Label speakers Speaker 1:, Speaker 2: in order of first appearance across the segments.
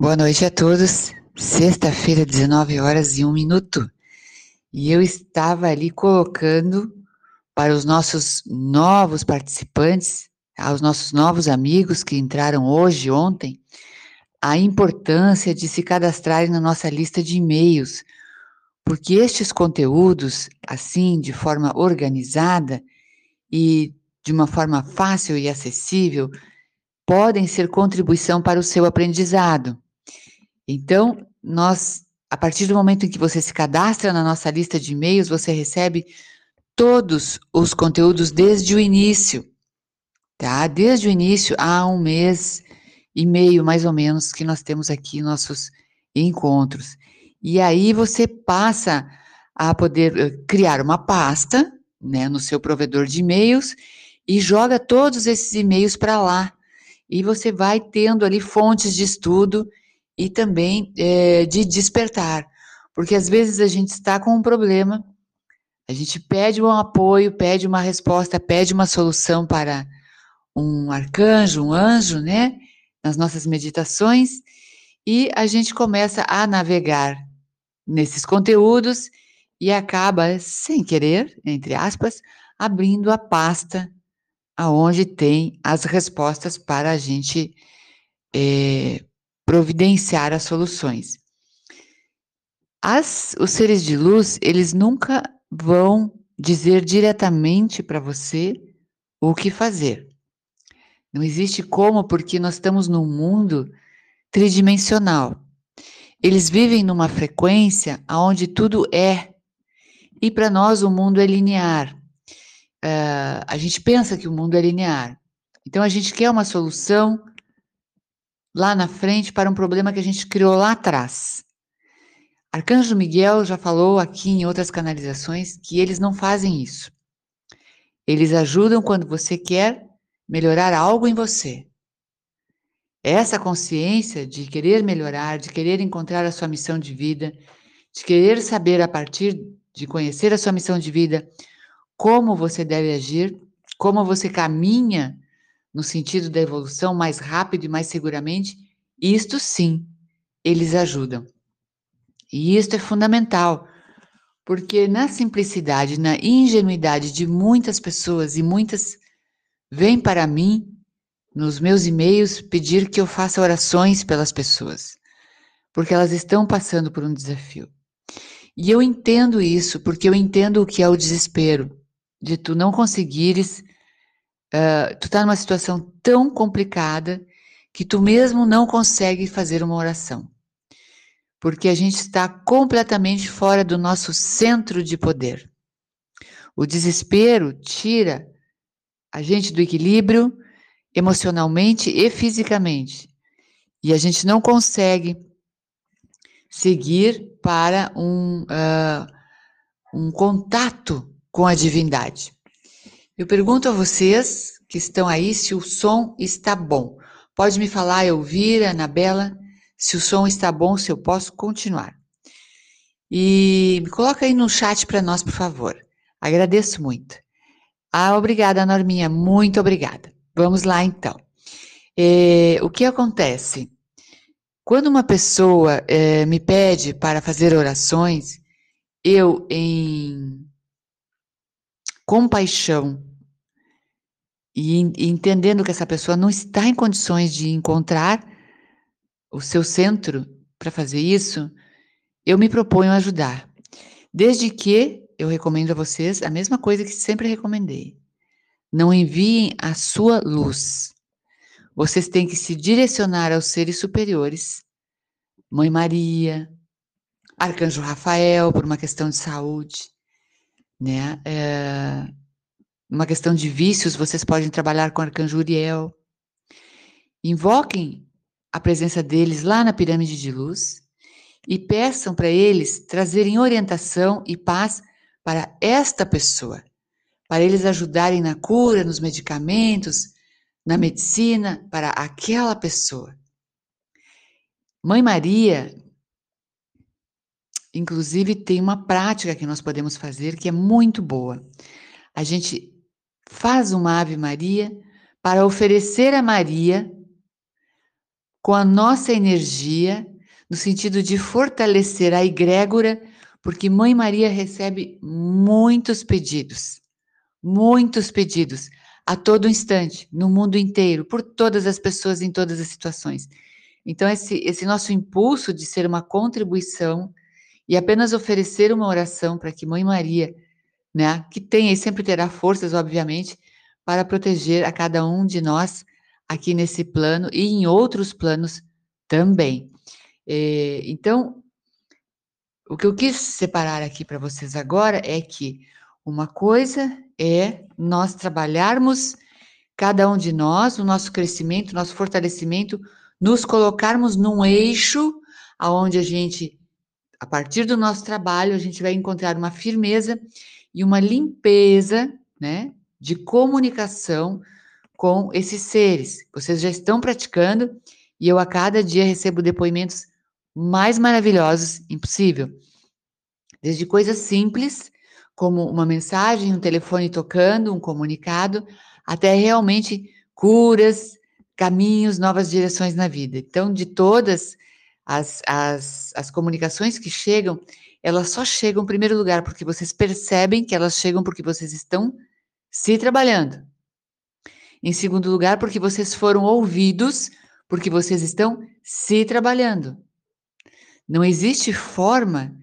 Speaker 1: Boa noite a todos. Sexta-feira, 19 horas e 1 minuto. E eu estava ali colocando para os nossos novos participantes, aos nossos novos amigos que entraram hoje, ontem, a importância de se cadastrarem na nossa lista de e-mails, porque estes conteúdos, assim, de forma organizada e de uma forma fácil e acessível, podem ser contribuição para o seu aprendizado. Então, nós, a partir do momento em que você se cadastra na nossa lista de e-mails, você recebe todos os conteúdos desde o início, tá? Desde o início, há um mês e meio, mais ou menos, que nós temos aqui nossos encontros. E aí você passa a poder eh, criar uma pasta, né, no seu provedor de e-mails e joga todos esses e-mails para lá. E você vai tendo ali fontes de estudo e também é, de despertar, porque às vezes a gente está com um problema, a gente pede um apoio, pede uma resposta, pede uma solução para um arcanjo, um anjo, né? Nas nossas meditações, e a gente começa a navegar nesses conteúdos e acaba, sem querer, entre aspas, abrindo a pasta aonde tem as respostas para a gente é, providenciar as soluções. As, os seres de luz, eles nunca vão dizer diretamente para você o que fazer. Não existe como, porque nós estamos num mundo tridimensional. Eles vivem numa frequência onde tudo é. E para nós o mundo é linear. Uh, a gente pensa que o mundo é linear. Então a gente quer uma solução lá na frente para um problema que a gente criou lá atrás. Arcanjo Miguel já falou aqui em outras canalizações que eles não fazem isso. Eles ajudam quando você quer melhorar algo em você. Essa consciência de querer melhorar, de querer encontrar a sua missão de vida, de querer saber a partir de conhecer a sua missão de vida, como você deve agir, como você caminha no sentido da evolução mais rápido e mais seguramente, isto sim, eles ajudam. E isto é fundamental, porque na simplicidade, na ingenuidade de muitas pessoas, e muitas vêm para mim, nos meus e-mails, pedir que eu faça orações pelas pessoas, porque elas estão passando por um desafio. E eu entendo isso, porque eu entendo o que é o desespero, de tu não conseguires Uh, tu está numa situação tão complicada que tu mesmo não consegue fazer uma oração. Porque a gente está completamente fora do nosso centro de poder. O desespero tira a gente do equilíbrio emocionalmente e fisicamente. E a gente não consegue seguir para um, uh, um contato com a divindade. Eu pergunto a vocês que estão aí se o som está bom. Pode me falar, Elvira, Anabela, se o som está bom, se eu posso continuar. E me coloca aí no chat para nós, por favor. Agradeço muito. Ah, obrigada, Norminha, muito obrigada. Vamos lá, então. É, o que acontece? Quando uma pessoa é, me pede para fazer orações, eu, em compaixão, e, entendendo que essa pessoa não está em condições de encontrar o seu centro para fazer isso, eu me proponho ajudar. Desde que eu recomendo a vocês a mesma coisa que sempre recomendei. Não enviem a sua luz. Vocês têm que se direcionar aos seres superiores. Mãe Maria, Arcanjo Rafael, por uma questão de saúde, né? É, uma questão de vícios, vocês podem trabalhar com Arcanjo Uriel. Invoquem a presença deles lá na pirâmide de luz e peçam para eles trazerem orientação e paz para esta pessoa, para eles ajudarem na cura, nos medicamentos, na medicina, para aquela pessoa. Mãe Maria, inclusive, tem uma prática que nós podemos fazer que é muito boa. A gente faz uma Ave Maria para oferecer a Maria com a nossa energia, no sentido de fortalecer a egrégora, porque Mãe Maria recebe muitos pedidos, muitos pedidos a todo instante, no mundo inteiro, por todas as pessoas em todas as situações. Então, esse, esse nosso impulso de ser uma contribuição e apenas oferecer uma oração para que Mãe Maria, né, que tem e sempre terá forças, obviamente, para proteger a cada um de nós aqui nesse plano e em outros planos também. É, então, o que eu quis separar aqui para vocês agora é que uma coisa é nós trabalharmos, cada um de nós, o nosso crescimento, nosso fortalecimento, nos colocarmos num eixo aonde a gente, a partir do nosso trabalho, a gente vai encontrar uma firmeza e uma limpeza, né, de comunicação com esses seres. Vocês já estão praticando e eu a cada dia recebo depoimentos mais maravilhosos impossível. Desde coisas simples, como uma mensagem, um telefone tocando, um comunicado, até realmente curas, caminhos, novas direções na vida. Então, de todas as, as, as comunicações que chegam, elas só chegam em primeiro lugar porque vocês percebem que elas chegam porque vocês estão se trabalhando. Em segundo lugar, porque vocês foram ouvidos, porque vocês estão se trabalhando. Não existe forma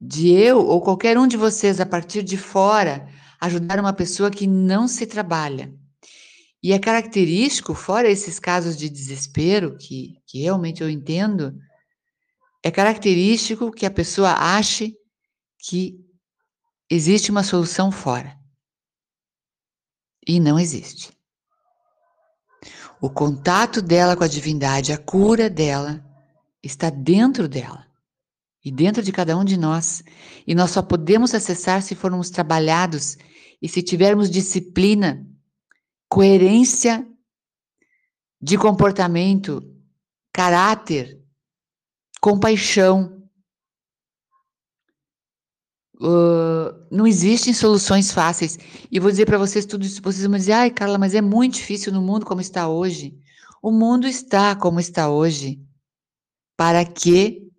Speaker 1: de eu ou qualquer um de vocês, a partir de fora, ajudar uma pessoa que não se trabalha. E é característico, fora esses casos de desespero, que, que realmente eu entendo, é característico que a pessoa ache que existe uma solução fora. E não existe. O contato dela com a divindade, a cura dela, está dentro dela e dentro de cada um de nós. E nós só podemos acessar se formos trabalhados e se tivermos disciplina, coerência de comportamento, caráter, compaixão, Uh, não existem soluções fáceis. E vou dizer para vocês tudo isso. Vocês vão dizer, ai, Carla, mas é muito difícil no mundo como está hoje. O mundo está como está hoje para que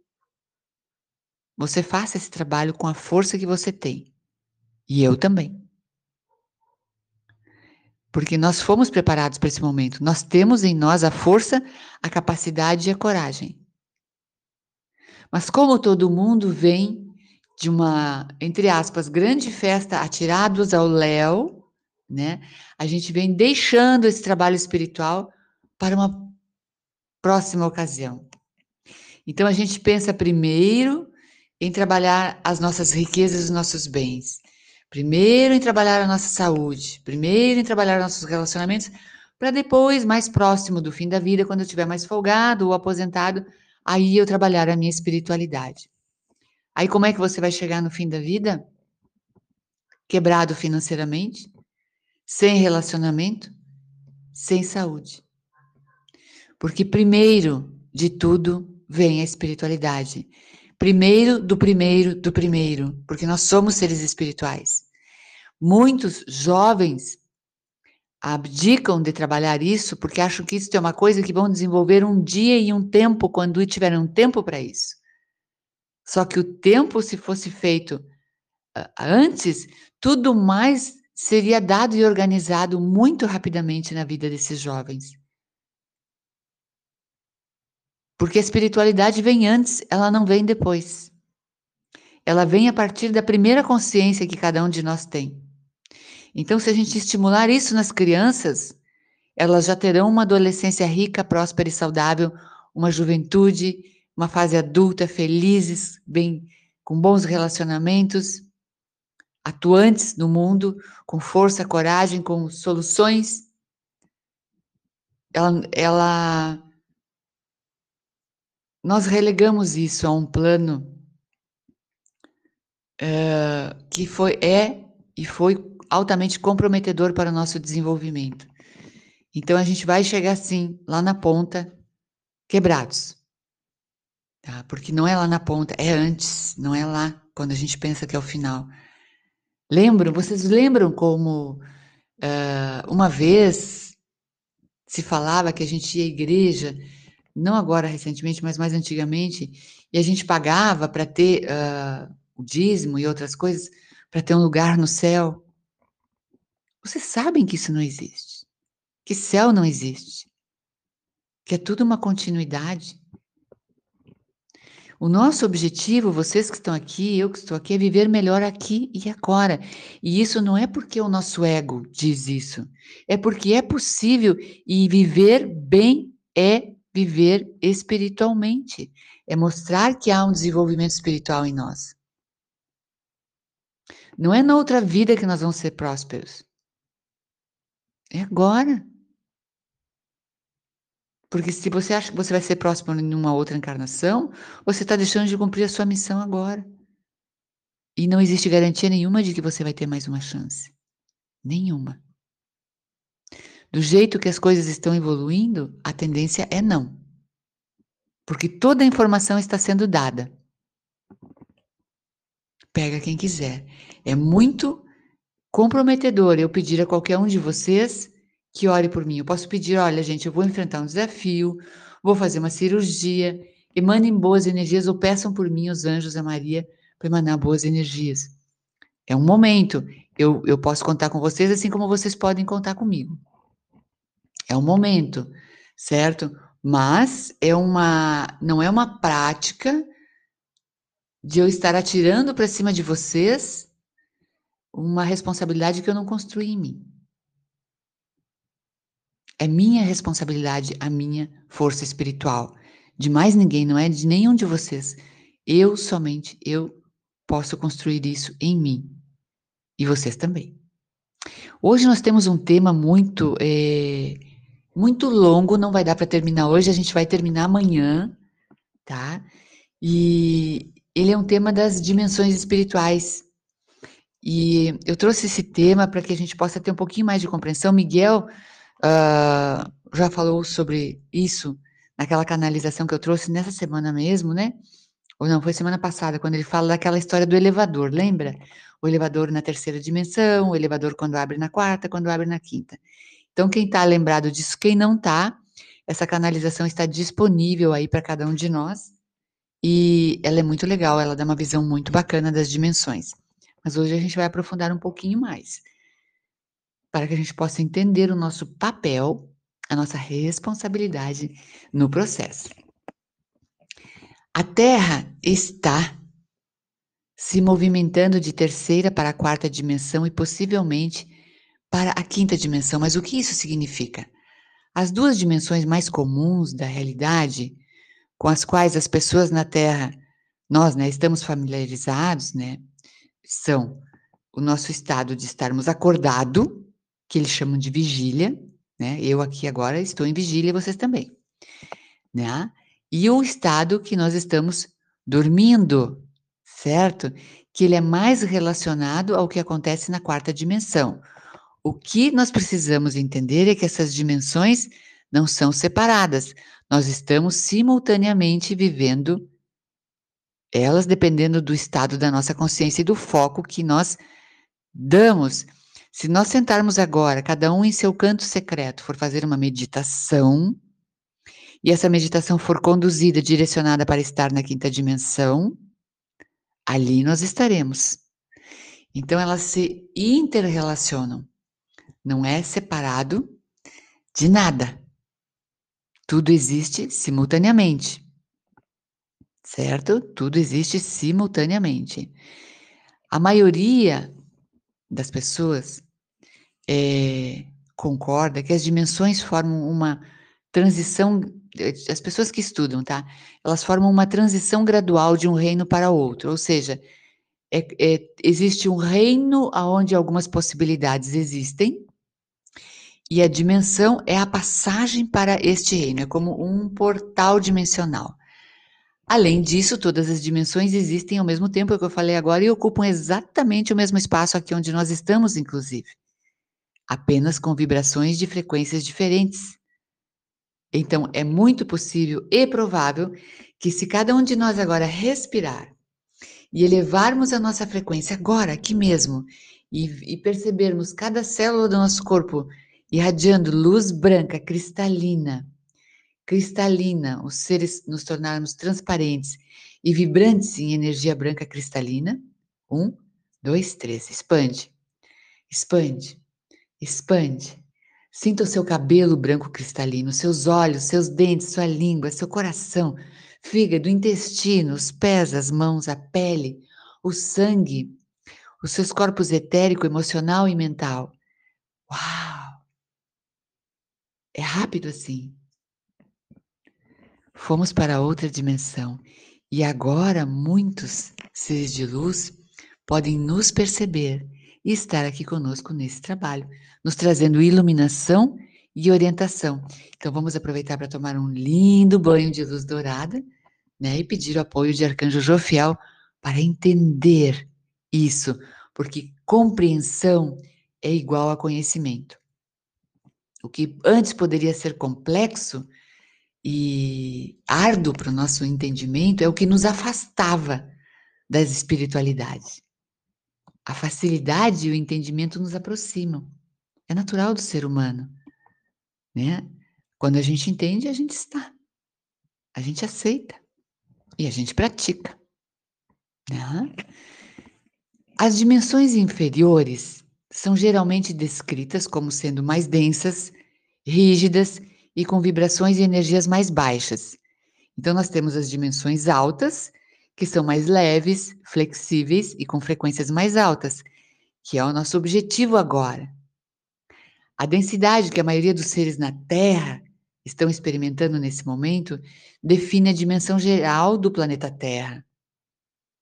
Speaker 1: você faça esse trabalho com a força que você tem. E eu também. Porque nós fomos preparados para esse momento. Nós temos em nós a força, a capacidade e a coragem. Mas como todo mundo vem de uma, entre aspas, grande festa atirados ao léu, né? A gente vem deixando esse trabalho espiritual para uma próxima ocasião. Então a gente pensa primeiro em trabalhar as nossas riquezas, os nossos bens. Primeiro em trabalhar a nossa saúde, primeiro em trabalhar nossos relacionamentos, para depois, mais próximo do fim da vida, quando eu estiver mais folgado ou aposentado, aí eu trabalhar a minha espiritualidade. Aí como é que você vai chegar no fim da vida? Quebrado financeiramente, sem relacionamento, sem saúde. Porque primeiro de tudo vem a espiritualidade. Primeiro do primeiro do primeiro, porque nós somos seres espirituais. Muitos jovens abdicam de trabalhar isso porque acham que isso é uma coisa que vão desenvolver um dia e um tempo quando tiverem um tempo para isso. Só que o tempo, se fosse feito antes, tudo mais seria dado e organizado muito rapidamente na vida desses jovens. Porque a espiritualidade vem antes, ela não vem depois. Ela vem a partir da primeira consciência que cada um de nós tem. Então, se a gente estimular isso nas crianças, elas já terão uma adolescência rica, próspera e saudável, uma juventude uma fase adulta, felizes, bem, com bons relacionamentos, atuantes no mundo, com força, coragem, com soluções. Ela, ela nós relegamos isso a um plano uh, que foi é e foi altamente comprometedor para o nosso desenvolvimento. Então a gente vai chegar assim lá na ponta quebrados tá? Porque não é lá na ponta, é antes, não é lá quando a gente pensa que é o final. Lembram? Vocês lembram como uh, uma vez se falava que a gente ia à igreja, não agora recentemente, mas mais antigamente, e a gente pagava para ter uh, o dízimo e outras coisas, para ter um lugar no céu. Vocês sabem que isso não existe, que céu não existe, que é tudo uma continuidade. O nosso objetivo, vocês que estão aqui, eu que estou aqui, é viver melhor aqui e agora. E isso não é porque o nosso ego diz isso, é porque é possível e viver bem é viver espiritualmente, é mostrar que há um desenvolvimento espiritual em nós. Não é na outra vida que nós vamos ser prósperos. É agora. Porque se você acha que você vai ser próximo em uma outra encarnação, você está deixando de cumprir a sua missão agora. E não existe garantia nenhuma de que você vai ter mais uma chance. Nenhuma. Do jeito que as coisas estão evoluindo, a tendência é não. Porque toda a informação está sendo dada. Pega quem quiser. É muito comprometedor eu pedir a qualquer um de vocês que ore por mim. Eu posso pedir, olha, gente, eu vou enfrentar um desafio, vou fazer uma cirurgia, emanem boas energias ou peçam por mim os anjos a Maria para emanar boas energias. É um momento. Eu, eu posso contar com vocês assim como vocês podem contar comigo. É um momento, certo? Mas é uma, não é uma prática de eu estar atirando para cima de vocês uma responsabilidade que eu não construí em mim. É minha responsabilidade, a minha força espiritual. De mais ninguém, não é de nenhum de vocês. Eu somente, eu posso construir isso em mim. E vocês também. Hoje nós temos um tema muito, é, muito longo, não vai dar para terminar hoje, a gente vai terminar amanhã, tá? E ele é um tema das dimensões espirituais. E eu trouxe esse tema para que a gente possa ter um pouquinho mais de compreensão. Miguel uh, já falou sobre isso naquela canalização que eu trouxe nessa semana mesmo, né? Ou não, foi semana passada, quando ele fala daquela história do elevador, lembra? O elevador na terceira dimensão, o elevador quando abre na quarta, quando abre na quinta. Então, quem está lembrado disso, quem não está, essa canalização está disponível aí para cada um de nós. E ela é muito legal, ela dá uma visão muito bacana das dimensões. Mas hoje a gente vai aprofundar um pouquinho mais para que a gente possa entender o nosso papel, a nossa responsabilidade no processo. A Terra está se movimentando de terceira para a quarta dimensão e possivelmente para a quinta dimensão. Mas o que isso significa? As duas dimensões mais comuns da realidade, com as quais as pessoas na Terra, nós, né, estamos familiarizados, né, são o nosso estado de estarmos acordado, que eles chamam de vigília, né? Eu aqui agora estou em vigília, vocês também, né? E o estado que nós estamos dormindo, certo? Que ele é mais relacionado ao que acontece na quarta dimensão. O que nós precisamos entender é que essas dimensões não são separadas. Nós estamos simultaneamente vivendo elas dependendo do estado da nossa consciência e do foco que nós damos se nós sentarmos agora, cada um em seu canto secreto, for fazer uma meditação, e essa meditação for conduzida, direcionada para estar na quinta dimensão, ali nós estaremos. Então elas se interrelacionam. Não é separado de nada. Tudo existe simultaneamente. Certo? Tudo existe simultaneamente. A maioria das pessoas é, concorda que as dimensões formam uma transição, eh, as pessoas que estudam, tá? Elas formam uma transição gradual de um reino para outro, ou seja, é, é, existe um reino onde algumas possibilidades existem, e a dimensão é a passagem para este reino, é como um portal dimensional. Além disso, todas as dimensões existem ao mesmo tempo, é que eu falei agora, e ocupam exatamente o mesmo espaço aqui onde nós estamos, inclusive apenas com vibrações de frequências diferentes. Então, é muito possível e provável que, se cada um de nós agora respirar e elevarmos a nossa frequência agora, aqui mesmo, e, e percebermos cada célula do nosso corpo irradiando luz branca cristalina, cristalina, os seres nos tornarmos transparentes e vibrantes em energia branca cristalina. Um, dois, três. Expande, expande, expande. Sinta o seu cabelo branco cristalino, seus olhos, seus dentes, sua língua, seu coração, fígado, intestino, os pés, as mãos, a pele, o sangue, os seus corpos etérico, emocional e mental. Uau! É rápido assim. Fomos para outra dimensão e agora muitos seres de luz podem nos perceber e estar aqui conosco nesse trabalho, nos trazendo iluminação e orientação. Então vamos aproveitar para tomar um lindo banho de luz dourada, né, e pedir o apoio de Arcanjo Jofiel para entender isso, porque compreensão é igual a conhecimento. O que antes poderia ser complexo e árduo para o nosso entendimento é o que nos afastava das espiritualidades. A facilidade e o entendimento nos aproximam. É natural do ser humano, né? Quando a gente entende, a gente está. A gente aceita e a gente pratica. Né? As dimensões inferiores são geralmente descritas como sendo mais densas, rígidas e com vibrações e energias mais baixas. Então, nós temos as dimensões altas, que são mais leves, flexíveis e com frequências mais altas, que é o nosso objetivo agora. A densidade que a maioria dos seres na Terra estão experimentando nesse momento define a dimensão geral do planeta Terra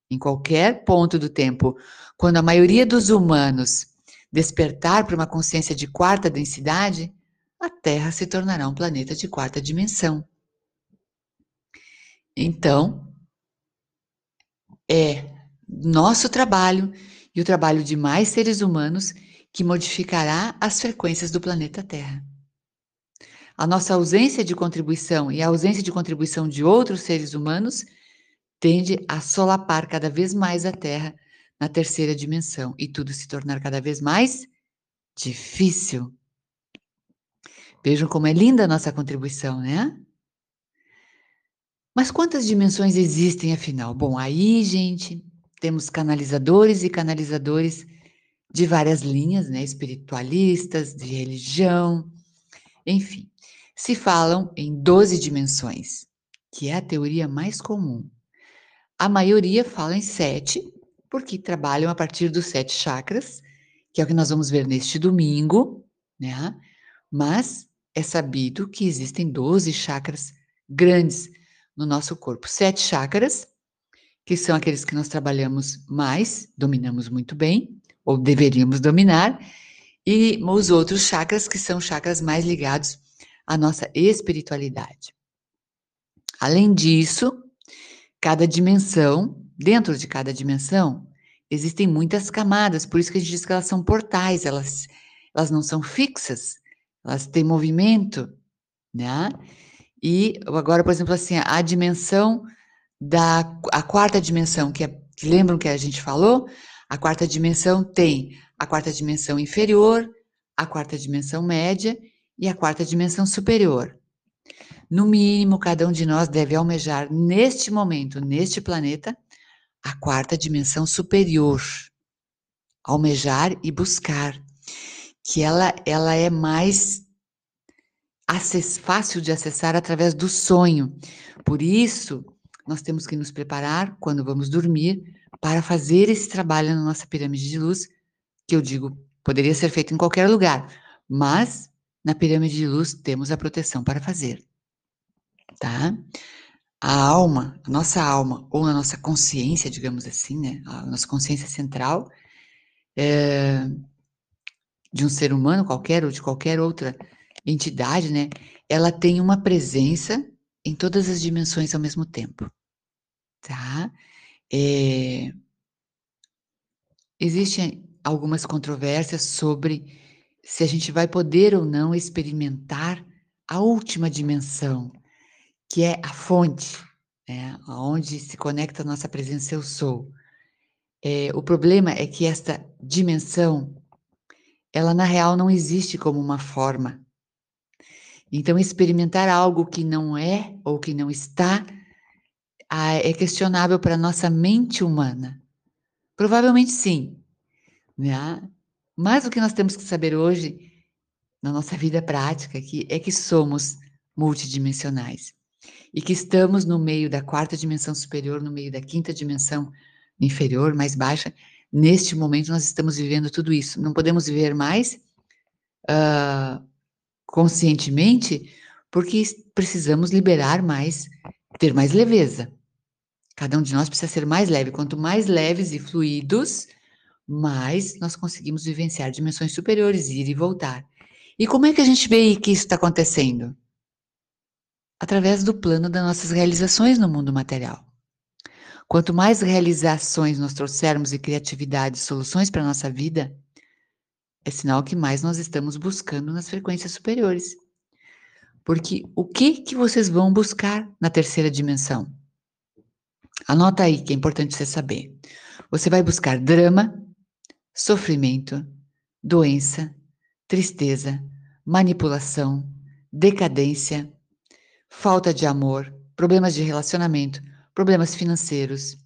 Speaker 1: em qualquer ponto do tempo, quando a maioria dos humanos despertar para uma consciência de quarta densidade, a Terra se tornará um planeta de quarta dimensão. Então, é nosso trabalho e o trabalho de mais seres humanos que modificará as frequências do planeta Terra. A nossa ausência de contribuição e a ausência de contribuição de outros seres humanos tende a solapar cada vez mais a Terra na terceira dimensão e tudo se tornar cada vez mais difícil. Vejam como é linda a nossa contribuição, né? Mas quantas dimensões existem afinal? Bom, aí, gente, temos canalizadores e canalizadores de várias linhas, né? Espiritualistas, de religião, enfim. Se falam em 12 dimensões, que é a teoria mais comum. A maioria fala em sete, porque trabalham a partir dos sete chakras, que é o que nós vamos ver neste domingo, né? Mas é sabido que existem 12 chakras grandes no nosso corpo. Sete chakras, que são aqueles que nós trabalhamos mais, dominamos muito bem, ou deveríamos dominar, e os outros chakras, que são chakras mais ligados à nossa espiritualidade. Além disso, Cada dimensão, dentro de cada dimensão, existem muitas camadas, por isso que a gente diz que elas são portais, elas, elas não são fixas, elas têm movimento, né? E agora, por exemplo, assim, a dimensão da a quarta dimensão, que, é, lembram que a gente falou? A quarta dimensão tem a quarta dimensão inferior, a quarta dimensão média e a quarta dimensão superior. No mínimo, cada um de nós deve almejar neste momento, neste planeta, a quarta dimensão superior. Almejar e buscar, que ela, ela é mais acess, fácil de acessar através do sonho. Por isso, nós temos que nos preparar quando vamos dormir para fazer esse trabalho na nossa pirâmide de luz, que eu digo poderia ser feito em qualquer lugar, mas na pirâmide de luz temos a proteção para fazer tá? A alma, a nossa alma, ou a nossa consciência, digamos assim, né? A nossa consciência central é, de um ser humano qualquer ou de qualquer outra entidade, né? Ela tem uma presença em todas as dimensões ao mesmo tempo, tá? É, existem algumas controvérsias sobre se a gente vai poder ou não experimentar a última dimensão, que é a fonte, né, onde se conecta a nossa presença eu sou. É, o problema é que esta dimensão ela na real não existe como uma forma. Então, experimentar algo que não é ou que não está é questionável para a nossa mente humana. Provavelmente sim, né? Mas o que nós temos que saber hoje, na nossa vida prática, aqui, é que somos multidimensionais e que estamos no meio da quarta dimensão superior, no meio da quinta dimensão inferior, mais baixa. Neste momento, nós estamos vivendo tudo isso. Não podemos viver mais uh, conscientemente, porque precisamos liberar mais, ter mais leveza. Cada um de nós precisa ser mais leve. Quanto mais leves e fluidos, mais nós conseguimos vivenciar dimensões superiores, ir e voltar. E como é que a gente vê que isso está acontecendo? Através do plano das nossas realizações no mundo material. Quanto mais realizações nós trouxermos e criatividade soluções para a nossa vida, é sinal que mais nós estamos buscando nas frequências superiores. Porque o que que vocês vão buscar na terceira dimensão? Anota aí que é importante você saber. Você vai buscar drama, sofrimento, doença, tristeza, manipulação, decadência, falta de amor, problemas de relacionamento, problemas financeiros,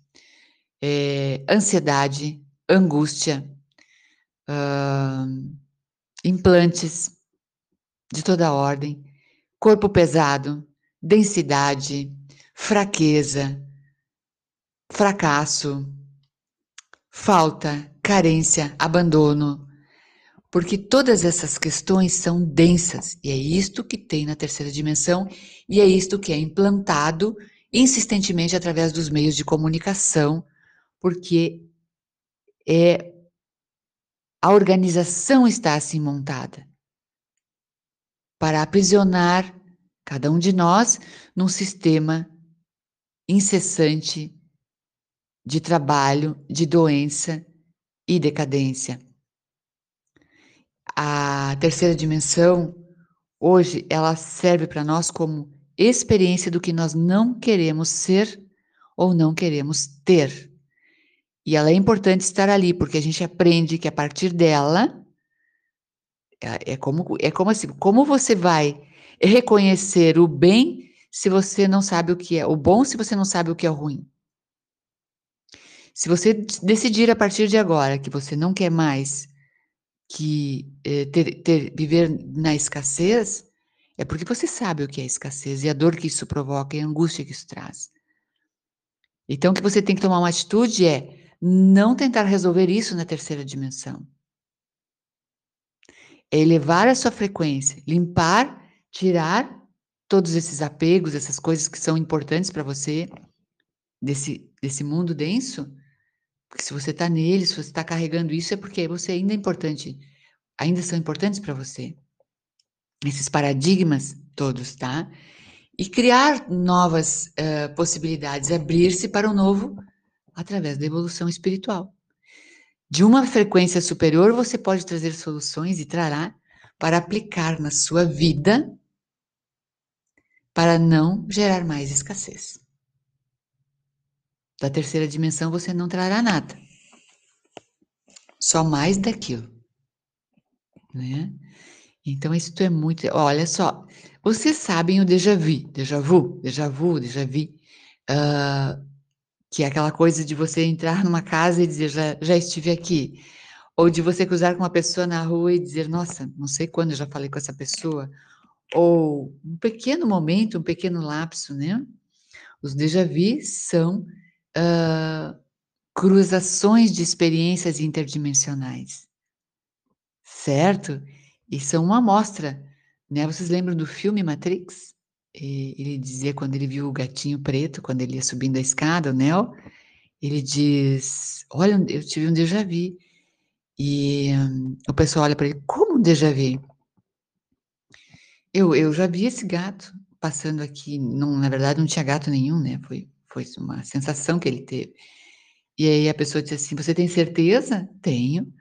Speaker 1: é, ansiedade, angústia, uh, implantes de toda ordem, corpo pesado, densidade, fraqueza, fracasso, falta, carência, abandono, porque todas essas questões são densas e é isto que tem na terceira dimensão e é isto que é implantado insistentemente através dos meios de comunicação, porque é a organização está assim montada para aprisionar cada um de nós num sistema incessante de trabalho, de doença e decadência. A terceira dimensão, hoje, ela serve para nós como experiência do que nós não queremos ser ou não queremos ter. E ela é importante estar ali, porque a gente aprende que a partir dela, é, é como, é como assim, como você vai reconhecer o bem se você não sabe o que é o bom, se você não sabe o que é o ruim. Se você decidir a partir de agora que você não quer mais que eh, ter, ter, viver na escassez, é porque você sabe o que é escassez e a dor que isso provoca e a angústia que isso traz. Então, o que você tem que tomar uma atitude é não tentar resolver isso na terceira dimensão. É elevar a sua frequência, limpar, tirar todos esses apegos, essas coisas que são importantes para você, desse, desse mundo denso, porque se você está nele, se você está carregando isso, é porque você ainda é importante, ainda são importantes para você. Esses paradigmas todos, tá? E criar novas uh, possibilidades, abrir-se para o novo através da evolução espiritual. De uma frequência superior, você pode trazer soluções e trará para aplicar na sua vida para não gerar mais escassez. Da terceira dimensão você não trará nada. Só mais daquilo. Né? Então, isso é muito. Olha só, vocês sabem o déjà vu, déjà vu, déjà vu, déjà vu, uh, que é aquela coisa de você entrar numa casa e dizer já, já estive aqui, ou de você cruzar com uma pessoa na rua e dizer nossa, não sei quando eu já falei com essa pessoa, ou um pequeno momento, um pequeno lapso, né? Os déjà vu são uh, cruzações de experiências interdimensionais, certo? E são uma amostra, né? Vocês lembram do filme Matrix? E ele dizia quando ele viu o gatinho preto, quando ele ia subindo a escada, o Neo, ele diz: Olha, eu tive um déjà vu. E um, o pessoal olha para ele: Como um déjà vu? Eu, eu já vi esse gato passando aqui. Não, na verdade, não tinha gato nenhum, né? Foi foi uma sensação que ele teve. E aí a pessoa disse assim: Você tem certeza? Tenho.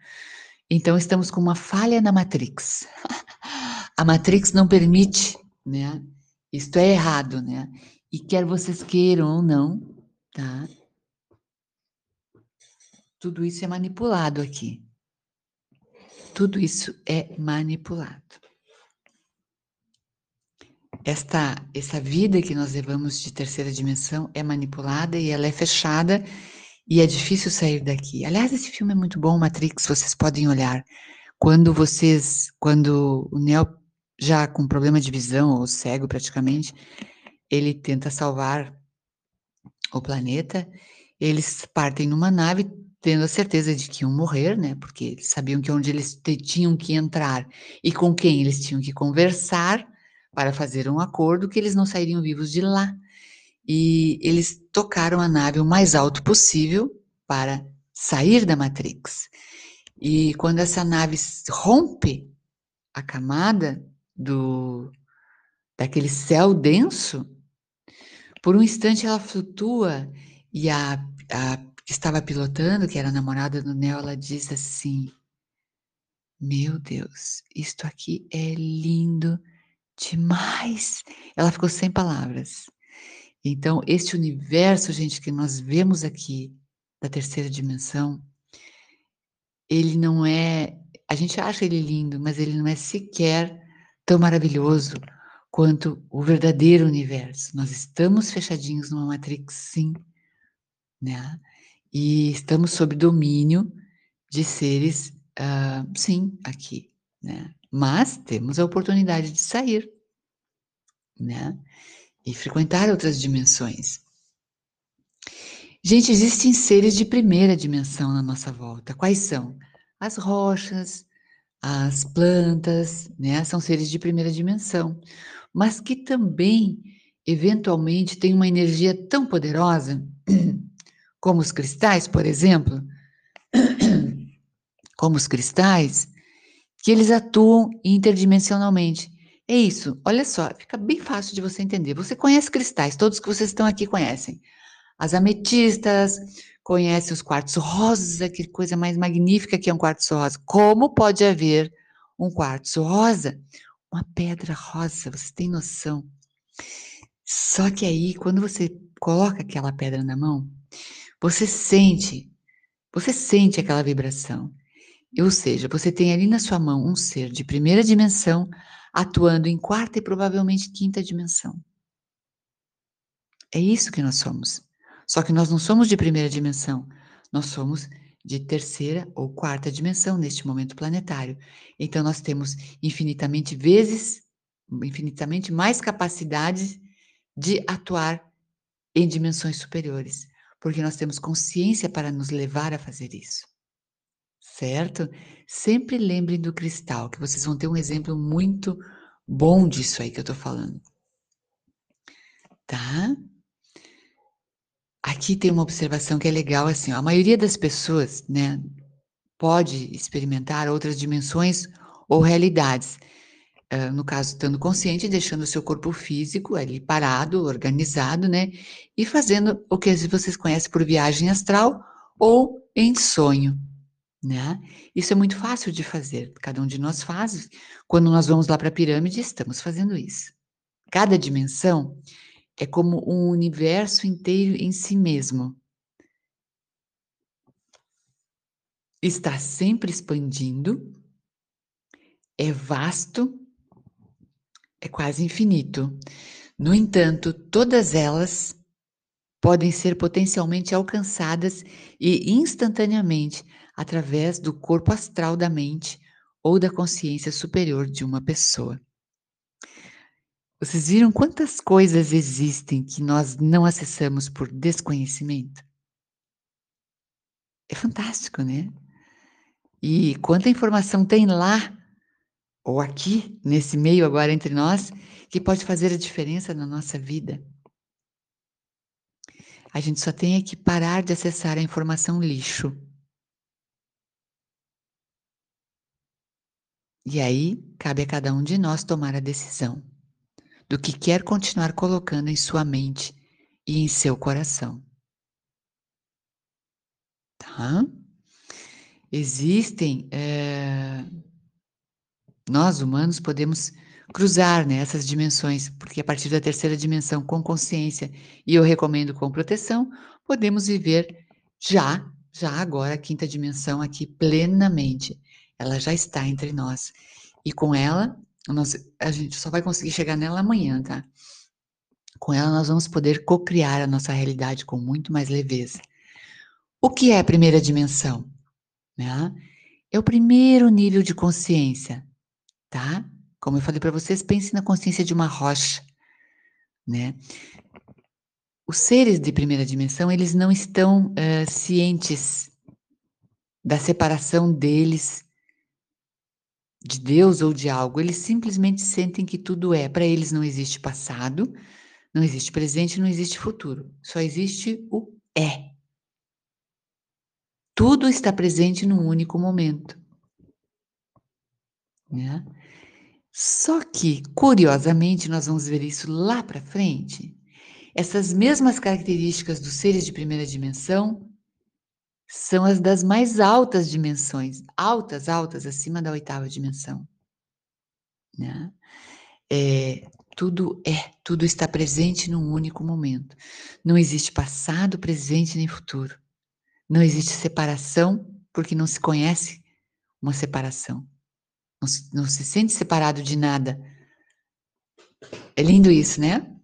Speaker 1: Então estamos com uma falha na Matrix. a Matrix não permite, né? Isto é errado, né? E quer vocês queiram ou não, tá? Tudo isso é manipulado aqui. tudo isso é manipulado. Esta, essa vida que nós levamos de terceira dimensão é manipulada e ela é fechada e é difícil sair daqui. Aliás, esse filme é muito bom, Matrix, vocês podem olhar. Quando vocês, quando o Neo já com problema de visão ou cego praticamente, ele tenta salvar o planeta. Eles partem numa nave tendo a certeza de que iam morrer, né? Porque eles sabiam que onde eles tinham que entrar e com quem eles tinham que conversar para fazer um acordo que eles não sairiam vivos de lá. E eles tocaram a nave o mais alto possível para sair da Matrix. E quando essa nave rompe a camada do daquele céu denso, por um instante ela flutua e a, a que estava pilotando, que era a namorada do Neo, ela diz assim: Meu Deus, isto aqui é lindo demais. Ela ficou sem palavras. Então, este universo, gente, que nós vemos aqui da terceira dimensão, ele não é. A gente acha ele lindo, mas ele não é sequer tão maravilhoso quanto o verdadeiro universo. Nós estamos fechadinhos numa matrix, sim, né? E estamos sob domínio de seres, uh, sim, aqui, né? Mas temos a oportunidade de sair, né? E frequentar outras dimensões. Gente, existem seres de primeira dimensão na nossa volta. Quais são? As rochas, as plantas, né? São seres de primeira dimensão, mas que também, eventualmente, têm uma energia tão poderosa, como os cristais, por exemplo, como os cristais, que eles atuam interdimensionalmente. É isso, olha só, fica bem fácil de você entender. Você conhece cristais, todos que vocês estão aqui conhecem. As ametistas, conhece os quartos rosas, aquela coisa mais magnífica que é um quartzo rosa. Como pode haver um quartzo rosa? Uma pedra rosa, você tem noção? Só que aí, quando você coloca aquela pedra na mão, você sente, você sente aquela vibração. Ou seja, você tem ali na sua mão um ser de primeira dimensão atuando em quarta e provavelmente quinta dimensão. É isso que nós somos. Só que nós não somos de primeira dimensão, nós somos de terceira ou quarta dimensão neste momento planetário. Então nós temos infinitamente vezes, infinitamente mais capacidades de atuar em dimensões superiores, porque nós temos consciência para nos levar a fazer isso. Certo? Sempre lembrem do cristal, que vocês vão ter um exemplo muito bom disso aí que eu estou falando. Tá? Aqui tem uma observação que é legal, assim, ó, a maioria das pessoas, né, pode experimentar outras dimensões ou realidades. Uh, no caso, estando consciente, deixando o seu corpo físico ali parado, organizado, né, e fazendo o que vocês conhecem por viagem astral ou em sonho, né? Isso é muito fácil de fazer, cada um de nós faz. Quando nós vamos lá para a pirâmide, estamos fazendo isso. Cada dimensão é como um universo inteiro em si mesmo. Está sempre expandindo, é vasto, é quase infinito. No entanto, todas elas podem ser potencialmente alcançadas e instantaneamente através do corpo astral da mente ou da consciência superior de uma pessoa. Vocês viram quantas coisas existem que nós não acessamos por desconhecimento? É fantástico, né? E quanta informação tem lá, ou aqui, nesse meio agora entre nós, que pode fazer a diferença na nossa vida. A gente só tem que parar de acessar a informação lixo. E aí, cabe a cada um de nós tomar a decisão do que quer continuar colocando em sua mente e em seu coração. Tá? Existem. É... Nós, humanos, podemos cruzar né, essas dimensões, porque a partir da terceira dimensão, com consciência, e eu recomendo com proteção, podemos viver já, já agora, a quinta dimensão aqui plenamente. Ela já está entre nós. E com ela, nós, a gente só vai conseguir chegar nela amanhã, tá? Com ela, nós vamos poder co-criar a nossa realidade com muito mais leveza. O que é a primeira dimensão? Né? É o primeiro nível de consciência, tá? Como eu falei para vocês, pense na consciência de uma rocha, né? Os seres de primeira dimensão, eles não estão uh, cientes da separação deles de Deus ou de algo. Eles simplesmente sentem que tudo é. Para eles não existe passado, não existe presente, não existe futuro. Só existe o é. Tudo está presente num único momento. Né? Só que, curiosamente, nós vamos ver isso lá para frente. Essas mesmas características dos seres de primeira dimensão são as das mais altas dimensões, altas, altas, acima da oitava dimensão. Né? É, tudo é, tudo está presente num único momento. Não existe passado, presente nem futuro. Não existe separação, porque não se conhece uma separação. Não se, não se sente separado de nada. É lindo isso, né?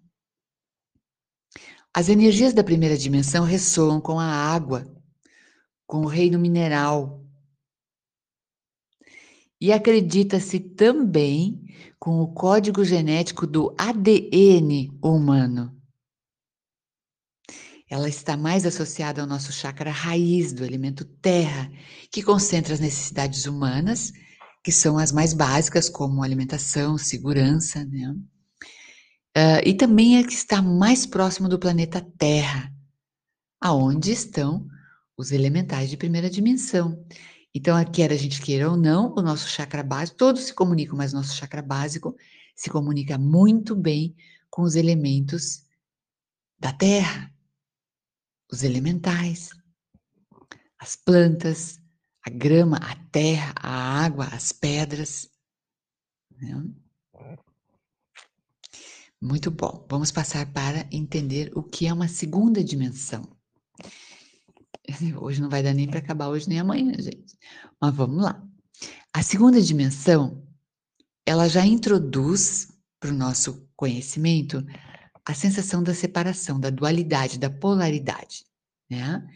Speaker 1: As energias da primeira dimensão ressoam com a água, com o reino mineral. E acredita-se também com o código genético do ADN humano. Ela está mais associada ao nosso chakra raiz do elemento terra, que concentra as necessidades humanas, que são as mais básicas, como alimentação, segurança, né? Uh, e também é que está mais próximo do planeta Terra, aonde estão os elementais de primeira dimensão. Então, quer a gente queira ou não, o nosso chakra básico, todos se comunicam, mas nosso chakra básico se comunica muito bem com os elementos da terra, os elementais, as plantas, a grama, a terra, a água, as pedras. Né? Muito bom. Vamos passar para entender o que é uma segunda dimensão. Hoje não vai dar nem para acabar hoje nem amanhã, gente. Mas vamos lá. A segunda dimensão, ela já introduz para o nosso conhecimento a sensação da separação, da dualidade, da polaridade. Né?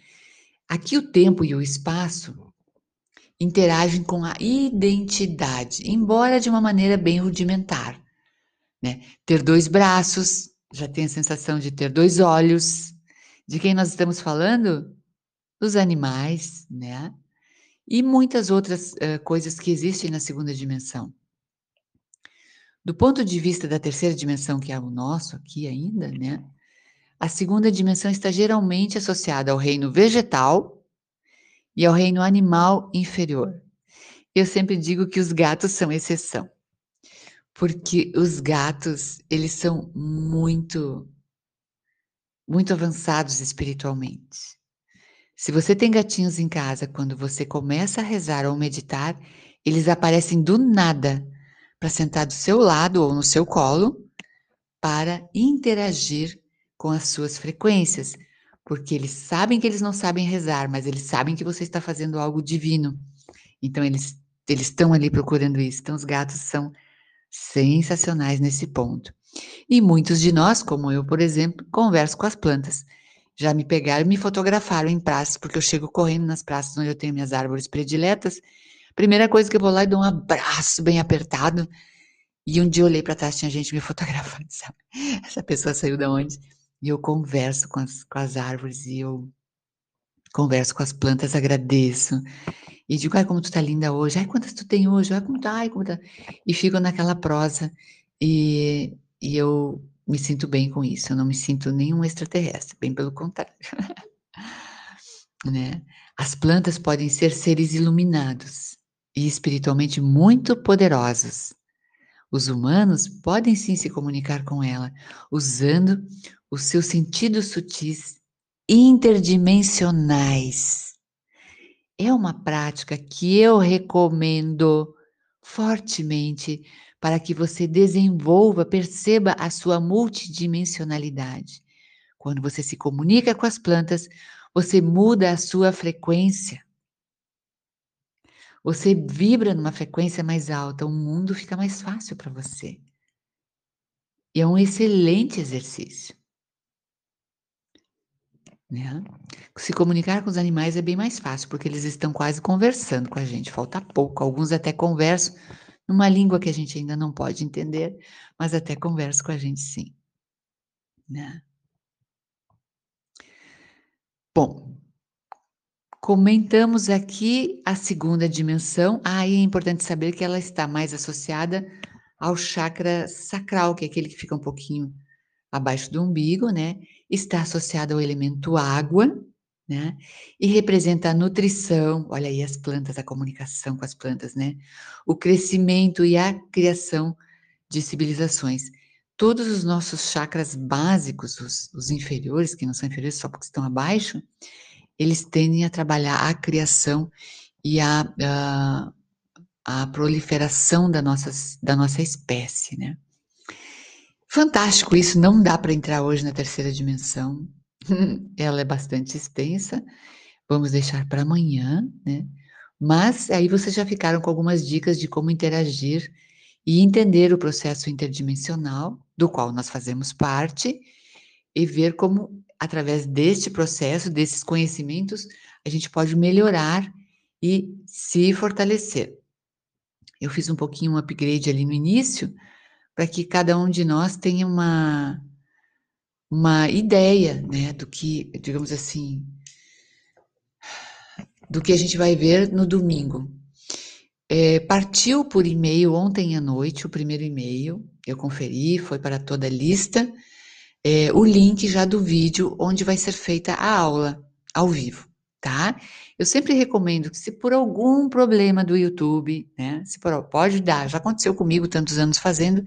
Speaker 1: Aqui o tempo e o espaço interagem com a identidade, embora de uma maneira bem rudimentar. Né? Ter dois braços, já tem a sensação de ter dois olhos. De quem nós estamos falando? Dos animais, né? E muitas outras uh, coisas que existem na segunda dimensão. Do ponto de vista da terceira dimensão, que é o nosso aqui ainda, né? A segunda dimensão está geralmente associada ao reino vegetal e ao reino animal inferior. Eu sempre digo que os gatos são exceção, porque os gatos, eles são muito, muito avançados espiritualmente. Se você tem gatinhos em casa, quando você começa a rezar ou meditar, eles aparecem do nada para sentar do seu lado ou no seu colo para interagir com as suas frequências, porque eles sabem que eles não sabem rezar, mas eles sabem que você está fazendo algo divino. Então eles eles estão ali procurando isso. Então os gatos são sensacionais nesse ponto. E muitos de nós, como eu, por exemplo, converso com as plantas. Já me pegaram me fotografaram em praças, porque eu chego correndo nas praças onde eu tenho minhas árvores prediletas. Primeira coisa que eu vou lá e dou um abraço bem apertado. E um dia eu olhei para trás, tinha gente me fotografando, sabe? Essa pessoa saiu da onde? E eu converso com as, com as árvores e eu converso com as plantas, agradeço. E digo, ai, como tu tá linda hoje. Ai, quantas tu tem hoje? Ai, como tá? Ai, como tá? E fico naquela prosa. E, e eu me sinto bem com isso, eu não me sinto nenhum extraterrestre, bem pelo contrário. né? As plantas podem ser seres iluminados e espiritualmente muito poderosos. Os humanos podem sim se comunicar com ela, usando os seus sentidos sutis interdimensionais. É uma prática que eu recomendo fortemente para que você desenvolva, perceba a sua multidimensionalidade. Quando você se comunica com as plantas, você muda a sua frequência. você vibra numa frequência mais alta, o mundo fica mais fácil para você. E é um excelente exercício. Né? Se comunicar com os animais é bem mais fácil, porque eles estão quase conversando com a gente, falta pouco. Alguns até conversam numa língua que a gente ainda não pode entender, mas até conversam com a gente sim. Né? Bom, comentamos aqui a segunda dimensão. Ah, e é importante saber que ela está mais associada ao chakra sacral, que é aquele que fica um pouquinho abaixo do umbigo, né? Está associado ao elemento água, né? E representa a nutrição, olha aí as plantas, a comunicação com as plantas, né? O crescimento e a criação de civilizações. Todos os nossos chakras básicos, os, os inferiores, que não são inferiores só porque estão abaixo, eles tendem a trabalhar a criação e a, a, a proliferação da nossa, da nossa espécie, né? Fantástico isso, não dá para entrar hoje na terceira dimensão. Ela é bastante extensa. Vamos deixar para amanhã, né? Mas aí vocês já ficaram com algumas dicas de como interagir e entender o processo interdimensional, do qual nós fazemos parte, e ver como, através deste processo, desses conhecimentos, a gente pode melhorar e se fortalecer. Eu fiz um pouquinho um upgrade ali no início, para que cada um de nós tenha uma, uma ideia, né, do que, digamos assim, do que a gente vai ver no domingo. É, partiu por e-mail ontem à noite o primeiro e-mail, eu conferi, foi para toda a lista, é, o link já do vídeo onde vai ser feita a aula ao vivo, tá? Eu sempre recomendo que se por algum problema do YouTube, né, se por, pode dar, já aconteceu comigo tantos anos fazendo,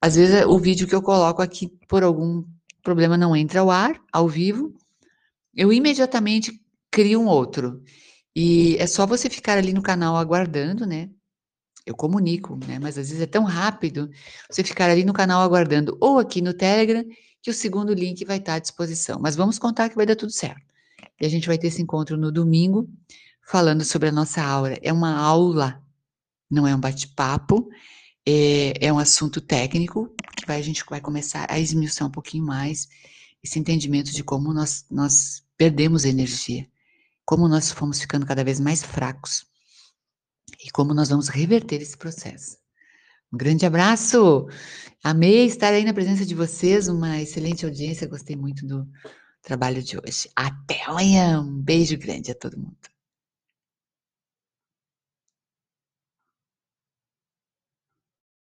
Speaker 1: às vezes o vídeo que eu coloco aqui por algum problema não entra ao ar, ao vivo, eu imediatamente crio um outro. E é só você ficar ali no canal aguardando, né? Eu comunico, né? Mas às vezes é tão rápido você ficar ali no canal aguardando, ou aqui no Telegram, que o segundo link vai estar à disposição. Mas vamos contar que vai dar tudo certo. E a gente vai ter esse encontro no domingo, falando sobre a nossa aura. É uma aula, não é um bate-papo, é, é um assunto técnico que vai, a gente vai começar a esmiuçar um pouquinho mais esse entendimento de como nós, nós perdemos energia, como nós fomos ficando cada vez mais fracos e como nós vamos reverter esse processo. Um grande abraço! Amei estar aí na presença de vocês, uma excelente audiência, gostei muito do trabalho de hoje. Até amanhã, um beijo grande a todo mundo.